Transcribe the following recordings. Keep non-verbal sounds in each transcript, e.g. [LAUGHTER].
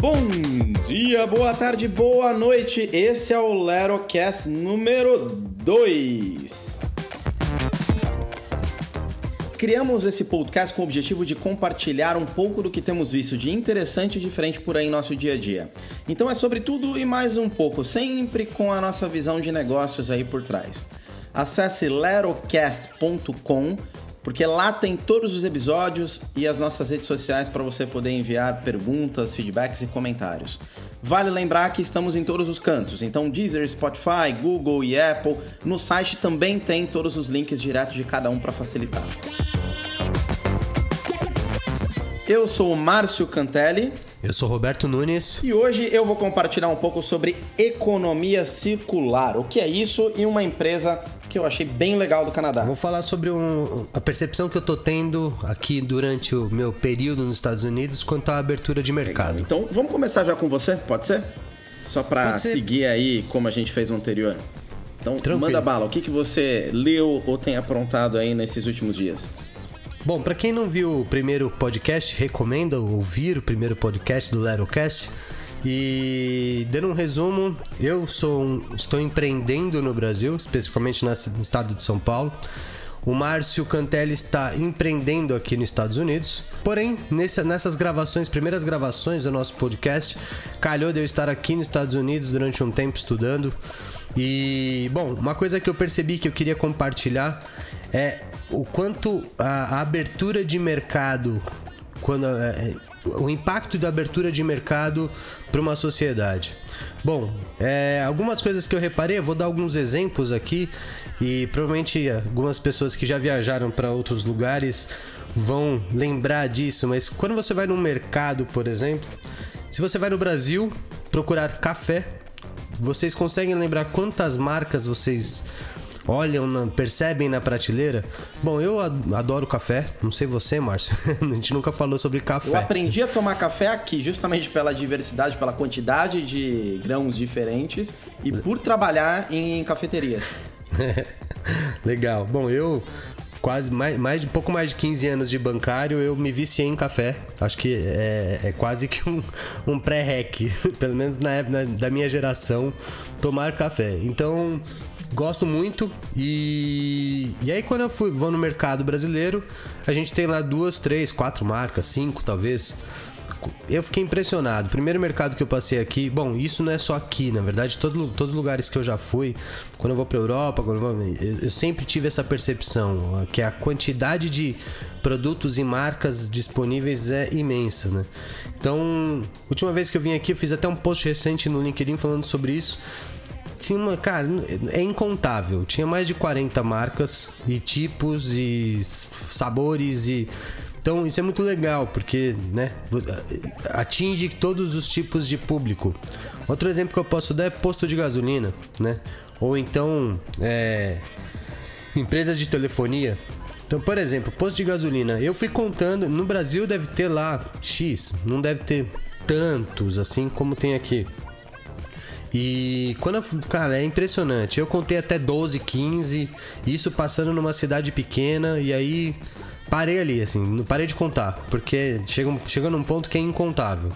Bom dia, boa tarde, boa noite. Esse é o Lerocast número 2. Criamos esse podcast com o objetivo de compartilhar um pouco do que temos visto de interessante e diferente por aí em nosso dia a dia. Então é sobre tudo e mais um pouco, sempre com a nossa visão de negócios aí por trás. Acesse lerocast.com porque lá tem todos os episódios e as nossas redes sociais para você poder enviar perguntas, feedbacks e comentários. Vale lembrar que estamos em todos os cantos, então Deezer, Spotify, Google e Apple. No site também tem todos os links diretos de cada um para facilitar. Eu sou o Márcio Cantelli. Eu sou Roberto Nunes. E hoje eu vou compartilhar um pouco sobre economia circular. O que é isso e uma empresa que eu achei bem legal do Canadá. Vou falar sobre um, a percepção que eu tô tendo aqui durante o meu período nos Estados Unidos quanto à abertura de mercado. Legal. Então, vamos começar já com você, pode ser? Só para seguir aí como a gente fez no anterior. Então, Tranquilo. manda bala. O que, que você leu ou tem aprontado aí nesses últimos dias? Bom, para quem não viu o primeiro podcast, recomendo ouvir o primeiro podcast do Lerocast. E dando um resumo, eu sou um, estou empreendendo no Brasil, especificamente no estado de São Paulo. O Márcio Cantelli está empreendendo aqui nos Estados Unidos. Porém, nessa, nessas gravações, primeiras gravações do nosso podcast, calhou de eu estar aqui nos Estados Unidos durante um tempo estudando. E, bom, uma coisa que eu percebi que eu queria compartilhar é o quanto a, a abertura de mercado, quando é, o impacto da abertura de mercado para uma sociedade. Bom, é, algumas coisas que eu reparei, eu vou dar alguns exemplos aqui e provavelmente algumas pessoas que já viajaram para outros lugares vão lembrar disso, mas quando você vai no mercado, por exemplo, se você vai no Brasil procurar café, vocês conseguem lembrar quantas marcas vocês olham, na, percebem na prateleira. Bom, eu adoro café, não sei você, Márcio. [LAUGHS] a gente nunca falou sobre café. Eu aprendi a tomar café aqui, justamente pela diversidade, pela quantidade de grãos diferentes e por trabalhar em cafeterias. [LAUGHS] Legal. Bom, eu quase mais, mais pouco mais de 15 anos de bancário, eu me viciei em café. Acho que é, é quase que um, um pré-rec, [LAUGHS] pelo menos na época da minha geração, tomar café. Então, Gosto muito e, e aí quando eu fui, vou no mercado brasileiro, a gente tem lá duas, três, quatro marcas, cinco talvez. Eu fiquei impressionado. Primeiro mercado que eu passei aqui, bom, isso não é só aqui, na verdade, todo, todos os lugares que eu já fui, quando eu vou para Europa, eu, vou, eu sempre tive essa percepção que a quantidade de produtos e marcas disponíveis é imensa, né? Então, última vez que eu vim aqui, eu fiz até um post recente no LinkedIn falando sobre isso tinha uma, cara, é incontável. Tinha mais de 40 marcas e tipos e sabores e então isso é muito legal porque, né, atinge todos os tipos de público. Outro exemplo que eu posso dar é posto de gasolina, né? Ou então é, empresas de telefonia. Então, por exemplo, posto de gasolina. Eu fui contando, no Brasil deve ter lá X, não deve ter tantos assim como tem aqui. E quando eu, cara, é impressionante. Eu contei até 12, 15, isso passando numa cidade pequena e aí parei ali, assim, não parei de contar, porque chega, chega num ponto que é incontável.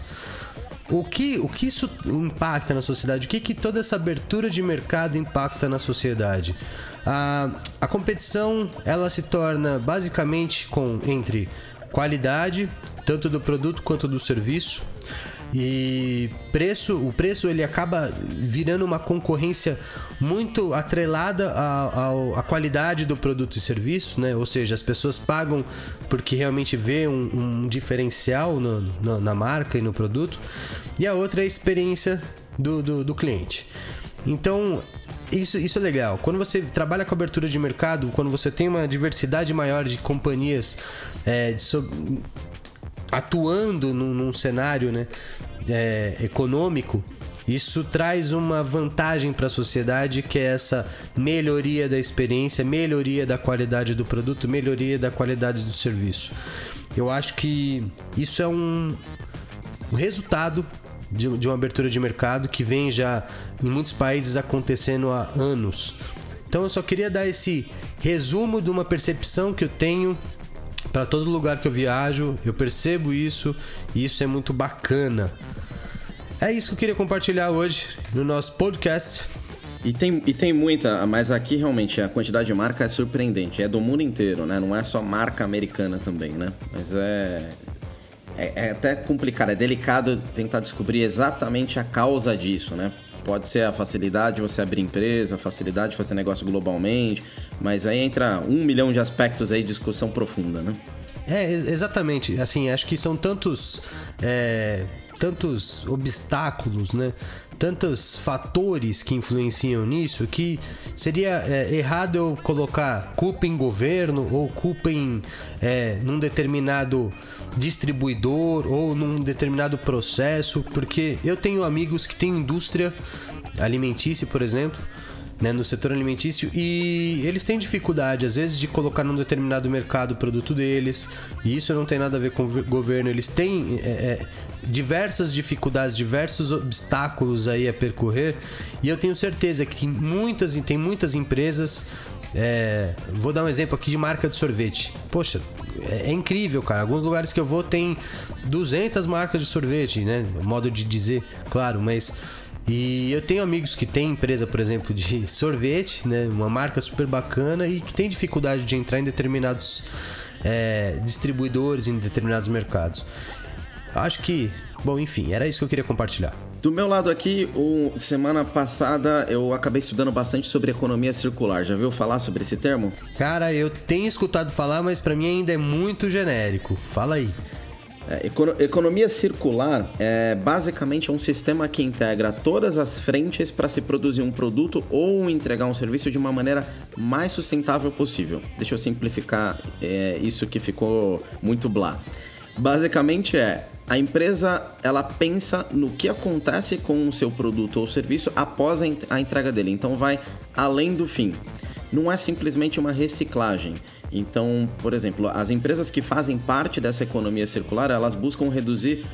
O que, o que isso impacta na sociedade? O que, que toda essa abertura de mercado impacta na sociedade? A, a competição ela se torna basicamente com entre qualidade, tanto do produto quanto do serviço, e preço, o preço ele acaba virando uma concorrência muito atrelada à, à, qualidade do produto e serviço, né? Ou seja, as pessoas pagam porque realmente vê um, um diferencial no, no, na marca e no produto. E a outra é a experiência do, do, do cliente. Então, isso, isso é legal. Quando você trabalha com abertura de mercado, quando você tem uma diversidade maior de companhias é, de, atuando num, num cenário né, é, econômico, isso traz uma vantagem para a sociedade que é essa melhoria da experiência, melhoria da qualidade do produto, melhoria da qualidade do serviço. Eu acho que isso é um, um resultado de, de uma abertura de mercado que vem já em muitos países acontecendo há anos. Então eu só queria dar esse resumo de uma percepção que eu tenho para todo lugar que eu viajo, eu percebo isso e isso é muito bacana. é isso que eu queria compartilhar hoje no nosso podcast. E tem, e tem muita, mas aqui realmente a quantidade de marca é surpreendente. É do mundo inteiro, né? Não é só marca americana também, né? Mas é, é, é até complicado, é delicado tentar descobrir exatamente a causa disso, né? Pode ser a facilidade de você abrir empresa, facilidade de fazer negócio globalmente, mas aí entra um milhão de aspectos aí de discussão profunda, né? É, exatamente. Assim, acho que são tantos. É, tantos obstáculos, né? Tantos fatores que influenciam nisso que seria é, errado eu colocar culpa em governo ou culpa em é, num determinado distribuidor ou num determinado processo, porque eu tenho amigos que têm indústria alimentícia, por exemplo, né, no setor alimentício e eles têm dificuldade às vezes de colocar num determinado mercado o produto deles e isso não tem nada a ver com o governo eles têm é, é, diversas dificuldades diversos obstáculos aí a percorrer e eu tenho certeza que muitas tem muitas empresas é, vou dar um exemplo aqui de marca de sorvete. Poxa, é, é, incrível, cara. Alguns lugares que eu vou tem 200 marcas de sorvete, né? Modo de dizer, claro, mas e eu tenho amigos que têm empresa, por exemplo, de [LAUGHS] sorvete, né? Uma marca super bacana e que tem dificuldade de entrar em determinados é, distribuidores, em determinados mercados. Acho que, bom, enfim, era isso que eu queria compartilhar. Do meu lado aqui, o, semana passada eu acabei estudando bastante sobre economia circular. Já viu falar sobre esse termo? Cara, eu tenho escutado falar, mas para mim ainda é muito genérico. Fala aí. É, economia circular é basicamente um sistema que integra todas as frentes para se produzir um produto ou entregar um serviço de uma maneira mais sustentável possível. Deixa eu simplificar é, isso que ficou muito blá. Basicamente é a empresa ela pensa no que acontece com o seu produto ou serviço após a entrega dele. Então vai além do fim. Não é simplesmente uma reciclagem. Então, por exemplo, as empresas que fazem parte dessa economia circular, elas buscam reduzir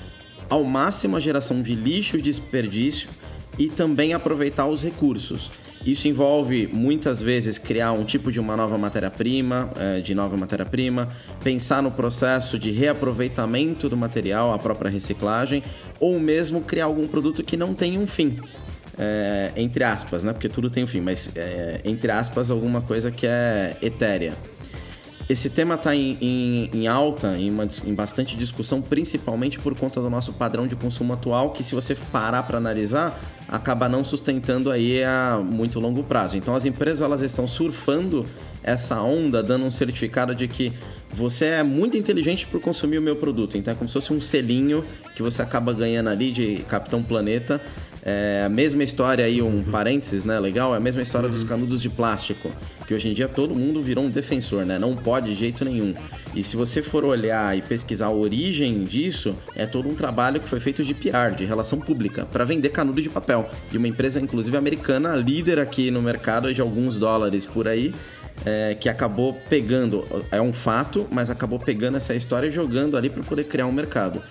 ao máximo a geração de lixo e desperdício e também aproveitar os recursos. Isso envolve muitas vezes criar um tipo de uma nova matéria-prima, é, de nova matéria-prima, pensar no processo de reaproveitamento do material, a própria reciclagem, ou mesmo criar algum produto que não tenha um fim. É, entre aspas, né? Porque tudo tem um fim, mas é, entre aspas, alguma coisa que é etérea. Esse tema está em, em, em, alta, em, uma, em bastante discussão, principalmente por conta do nosso padrão de consumo atual, que se você parar para analisar, acaba não sustentando aí a muito longo prazo. Então as empresas elas estão surfando essa onda, dando um certificado de que você é muito inteligente por consumir o meu produto. Então é como se fosse um selinho que você acaba ganhando ali de Capitão Planeta é a mesma história aí, um uhum. parênteses, né? Legal, é a mesma história uhum. dos canudos de plástico. Que hoje em dia todo mundo virou um defensor, né? Não pode de jeito nenhum. E se você for olhar e pesquisar a origem disso, é todo um trabalho que foi feito de PR, de relação pública, para vender canudo de papel. De uma empresa, inclusive americana, líder aqui no mercado de alguns dólares por aí. É, que acabou pegando, é um fato, mas acabou pegando essa história e jogando ali para poder criar um mercado.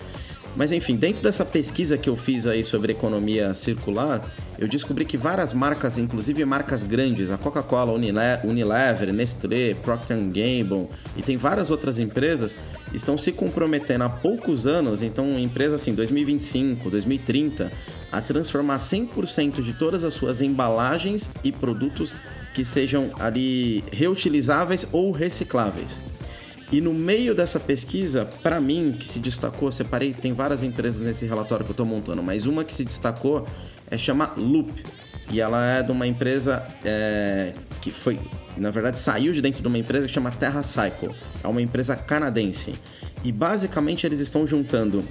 Mas enfim, dentro dessa pesquisa que eu fiz aí sobre economia circular, eu descobri que várias marcas, inclusive marcas grandes, a Coca-Cola, Unilever, Nestlé, Procter Gamble e tem várias outras empresas, estão se comprometendo há poucos anos, então empresas assim, 2025, 2030, a transformar 100% de todas as suas embalagens e produtos que sejam ali reutilizáveis ou recicláveis. E no meio dessa pesquisa, para mim, que se destacou, separei, tem várias empresas nesse relatório que eu estou montando, mas uma que se destacou é chama Loop. E ela é de uma empresa é, que foi, na verdade, saiu de dentro de uma empresa que chama Terra Cycle. É uma empresa canadense. E basicamente eles estão juntando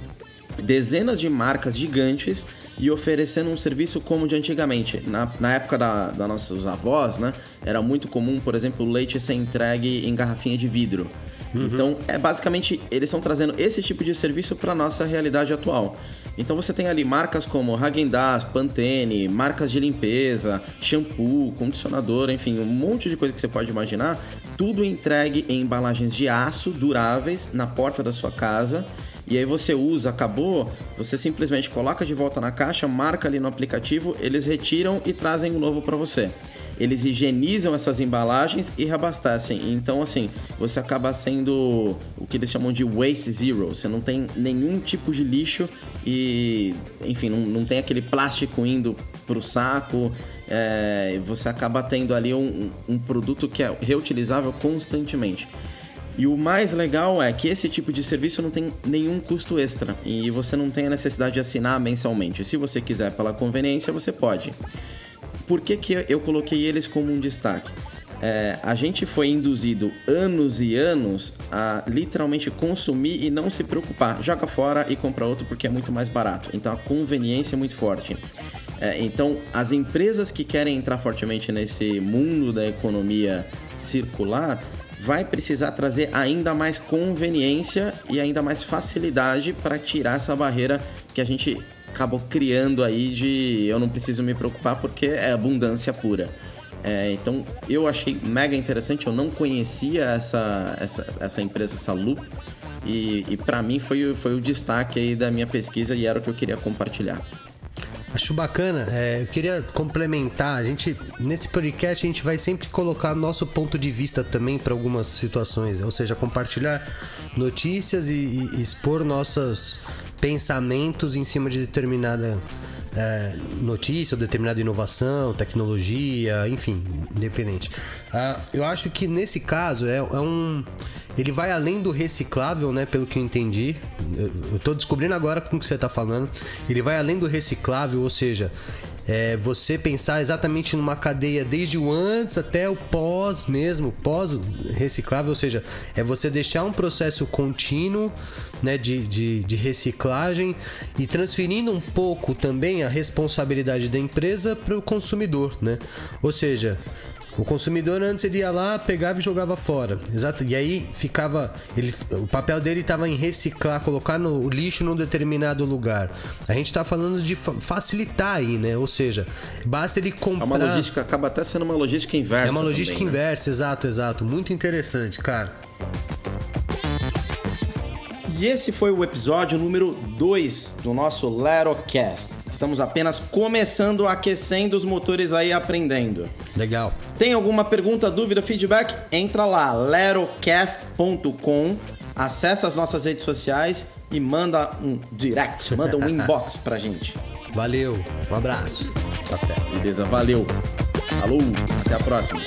dezenas de marcas gigantes e oferecendo um serviço como de antigamente. Na, na época da, da nossos avós, né? Era muito comum, por exemplo, o leite ser entregue em garrafinha de vidro. Uhum. Então, é basicamente, eles estão trazendo esse tipo de serviço para nossa realidade atual. Então você tem ali marcas como Häagen-Dazs, Pantene, marcas de limpeza, shampoo, condicionador, enfim, um monte de coisa que você pode imaginar, tudo entregue em embalagens de aço duráveis na porta da sua casa. E aí você usa, acabou, você simplesmente coloca de volta na caixa, marca ali no aplicativo, eles retiram e trazem o um novo para você. eles higienizam essas embalagens e reabastecem. Então, assim, você acaba sendo o que eles chamam de waste zero. Você não tem nenhum tipo de lixo e, enfim, não, não tem aquele plástico indo pro saco. É, você acaba tendo ali um, um produto que é reutilizável constantemente. E o mais legal é que esse tipo de serviço não tem nenhum custo extra e você não tem a necessidade de assinar mensalmente. Se você quiser pela conveniência, você pode. Por que, que eu coloquei eles como um destaque? É, a gente foi induzido anos e anos a literalmente consumir e não se preocupar. Joga fora e compra outro porque é muito mais barato. Então a conveniência é muito forte. É, então as empresas que querem entrar fortemente nesse mundo da economia circular vai precisar trazer ainda mais conveniência e ainda mais facilidade para tirar essa barreira que a gente acabou criando aí de eu não preciso me preocupar porque é abundância pura. É, então eu achei mega interessante, eu não conhecia essa, essa, essa empresa, essa Loop, e, e para mim foi, foi o destaque aí da minha pesquisa e era o que eu queria compartilhar. Acho bacana. É, eu queria complementar. A gente nesse podcast a gente vai sempre colocar nosso ponto de vista também para algumas situações, ou seja, compartilhar notícias e, e expor nossos pensamentos em cima de determinada é, notícia ou determinada inovação, tecnologia, enfim, independente. Uh, eu acho que nesse caso é, é, um. Ele vai além do reciclável, né? Pelo que eu entendi. Eu, tô descobrindo agora com o que você tá falando. Ele vai além do reciclável, ou seja, é você pensar exatamente numa cadeia desde o antes até o pós mesmo, pós reciclável, ou seja, é você deixar um processo contínuo né, de, de, de reciclagem e transferindo um pouco também a responsabilidade da empresa para o consumidor, né? Ou seja, o consumidor antes ele ia lá, pegava e jogava fora. Exato. E aí ficava. Ele, o papel dele estava em reciclar, colocar no, o lixo num determinado lugar. A gente está falando de facilitar aí, né? Ou seja, basta ele comprar. É uma logística, acaba até sendo uma logística inversa. É uma logística também, né? inversa, né? exato, exato. Muito interessante, cara. E esse foi o episódio número 2 do nosso Lerocast. Estamos apenas começando, aquecendo os motores aí, aprendendo. Legal. Tem alguma pergunta, dúvida, feedback? Entra lá, lerocast.com, acessa as nossas redes sociais e manda um direct, manda um [LAUGHS] inbox pra gente. Valeu, um abraço. Até. Beleza, valeu. Falou, até a próxima.